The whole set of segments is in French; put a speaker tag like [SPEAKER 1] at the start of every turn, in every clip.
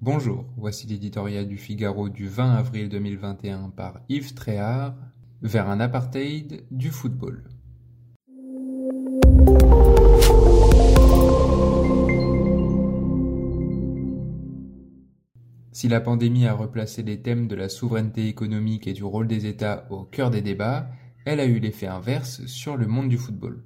[SPEAKER 1] Bonjour, voici l'éditorial du Figaro du 20 avril 2021 par Yves Tréhard, vers un apartheid du football. Si la pandémie a replacé les thèmes de la souveraineté économique et du rôle des États au cœur des débats, elle a eu l'effet inverse sur le monde du football.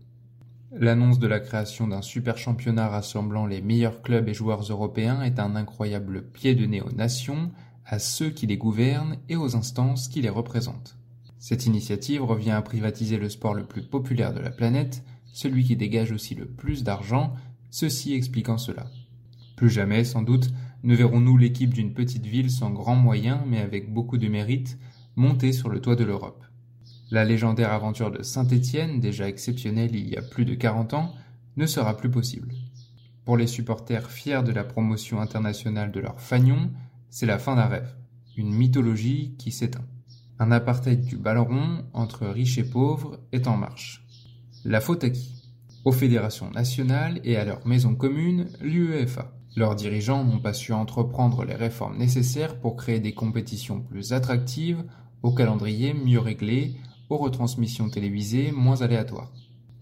[SPEAKER 1] L'annonce de la création d'un super championnat rassemblant les meilleurs clubs et joueurs européens est un incroyable pied de nez aux nations, à ceux qui les gouvernent et aux instances qui les représentent. Cette initiative revient à privatiser le sport le plus populaire de la planète, celui qui dégage aussi le plus d'argent, ceci expliquant cela. Plus jamais, sans doute, ne verrons-nous l'équipe d'une petite ville sans grands moyens mais avec beaucoup de mérite monter sur le toit de l'Europe. La légendaire aventure de Saint-Étienne, déjà exceptionnelle il y a plus de 40 ans, ne sera plus possible. Pour les supporters fiers de la promotion internationale de leur fagnon, c'est la fin d'un rêve, une mythologie qui s'éteint. Un apartheid du ballon entre riches et pauvres est en marche. La faute à qui? Aux fédérations nationales et à leur maison commune, l'UEFA. Leurs dirigeants n'ont pas su entreprendre les réformes nécessaires pour créer des compétitions plus attractives, au calendrier mieux réglé, aux retransmissions télévisées moins aléatoires.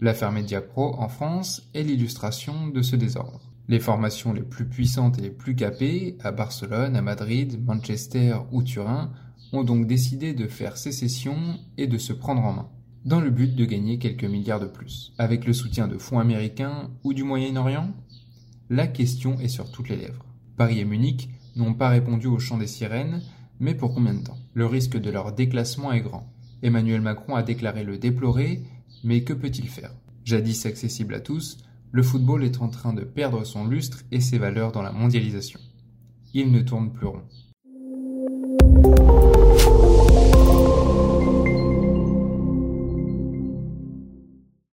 [SPEAKER 1] L'affaire Mediapro en France est l'illustration de ce désordre. Les formations les plus puissantes et les plus capées, à Barcelone, à Madrid, Manchester ou Turin, ont donc décidé de faire sécession et de se prendre en main, dans le but de gagner quelques milliards de plus. Avec le soutien de fonds américains ou du Moyen-Orient La question est sur toutes les lèvres. Paris et Munich n'ont pas répondu au chant des sirènes, mais pour combien de temps? Le risque de leur déclassement est grand. Emmanuel Macron a déclaré le déplorer, mais que peut-il faire? Jadis accessible à tous, le football est en train de perdre son lustre et ses valeurs dans la mondialisation. Il ne tourne plus rond.